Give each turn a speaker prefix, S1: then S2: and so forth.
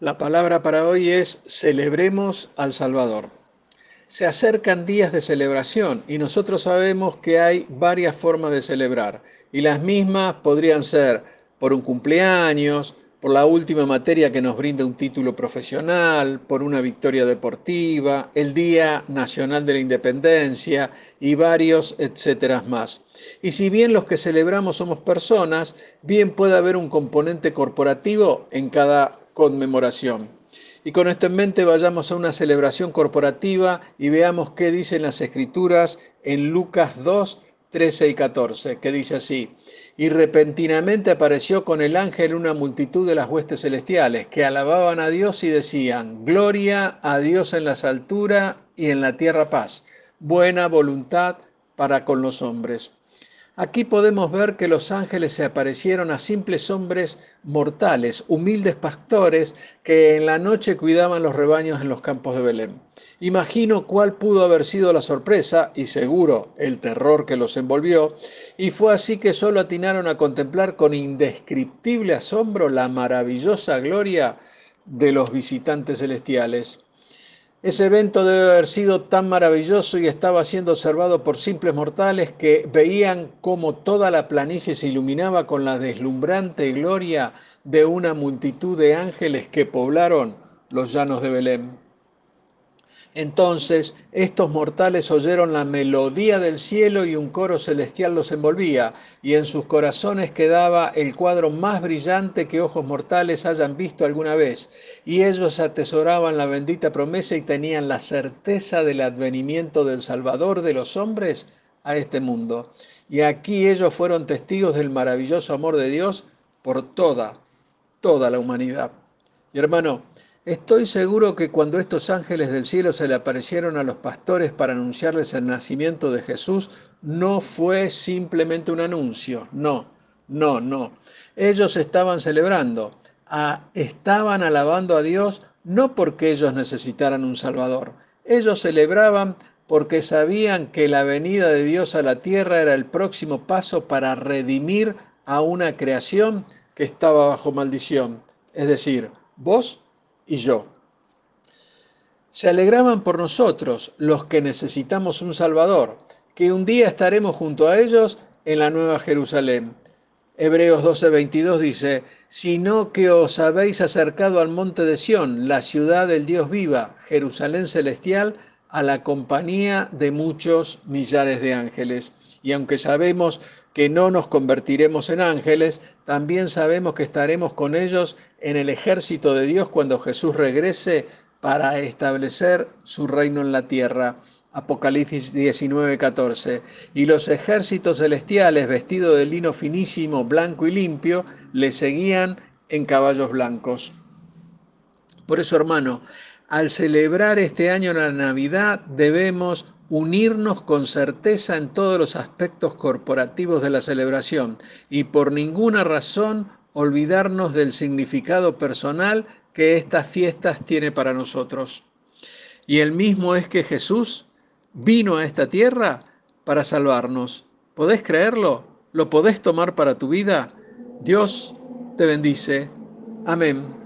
S1: La palabra para hoy es celebremos al Salvador. Se acercan días de celebración y nosotros sabemos que hay varias formas de celebrar y las mismas podrían ser por un cumpleaños, por la última materia que nos brinda un título profesional, por una victoria deportiva, el Día Nacional de la Independencia y varios etcétera más. Y si bien los que celebramos somos personas, bien puede haber un componente corporativo en cada conmemoración. Y con esto en mente vayamos a una celebración corporativa y veamos qué dicen las escrituras en Lucas 2, 13 y 14, que dice así, y repentinamente apareció con el ángel una multitud de las huestes celestiales que alababan a Dios y decían, Gloria a Dios en las alturas y en la tierra paz, buena voluntad para con los hombres. Aquí podemos ver que los ángeles se aparecieron a simples hombres mortales, humildes pastores que en la noche cuidaban los rebaños en los campos de Belén. Imagino cuál pudo haber sido la sorpresa y seguro el terror que los envolvió, y fue así que solo atinaron a contemplar con indescriptible asombro la maravillosa gloria de los visitantes celestiales. Ese evento debe haber sido tan maravilloso y estaba siendo observado por simples mortales que veían cómo toda la planicie se iluminaba con la deslumbrante gloria de una multitud de ángeles que poblaron los llanos de Belén. Entonces estos mortales oyeron la melodía del cielo y un coro celestial los envolvía, y en sus corazones quedaba el cuadro más brillante que ojos mortales hayan visto alguna vez, y ellos atesoraban la bendita promesa y tenían la certeza del advenimiento del Salvador de los hombres a este mundo. Y aquí ellos fueron testigos del maravilloso amor de Dios por toda, toda la humanidad. Y hermano, Estoy seguro que cuando estos ángeles del cielo se le aparecieron a los pastores para anunciarles el nacimiento de Jesús, no fue simplemente un anuncio, no, no, no. Ellos estaban celebrando, estaban alabando a Dios no porque ellos necesitaran un Salvador, ellos celebraban porque sabían que la venida de Dios a la tierra era el próximo paso para redimir a una creación que estaba bajo maldición, es decir, vos y yo. Se alegraban por nosotros, los que necesitamos un Salvador, que un día estaremos junto a ellos en la Nueva Jerusalén. Hebreos 12:22 dice, sino que os habéis acercado al monte de Sión, la ciudad del Dios viva, Jerusalén celestial, a la compañía de muchos millares de ángeles. Y aunque sabemos que no nos convertiremos en ángeles, también sabemos que estaremos con ellos en el ejército de Dios cuando Jesús regrese para establecer su reino en la tierra. Apocalipsis 19, 14. Y los ejércitos celestiales, vestidos de lino finísimo, blanco y limpio, le seguían en caballos blancos. Por eso, hermano, al celebrar este año la Navidad debemos unirnos con certeza en todos los aspectos corporativos de la celebración y por ninguna razón olvidarnos del significado personal que estas fiestas tiene para nosotros. Y el mismo es que Jesús vino a esta tierra para salvarnos. ¿Podés creerlo? ¿Lo podés tomar para tu vida? Dios te bendice. Amén.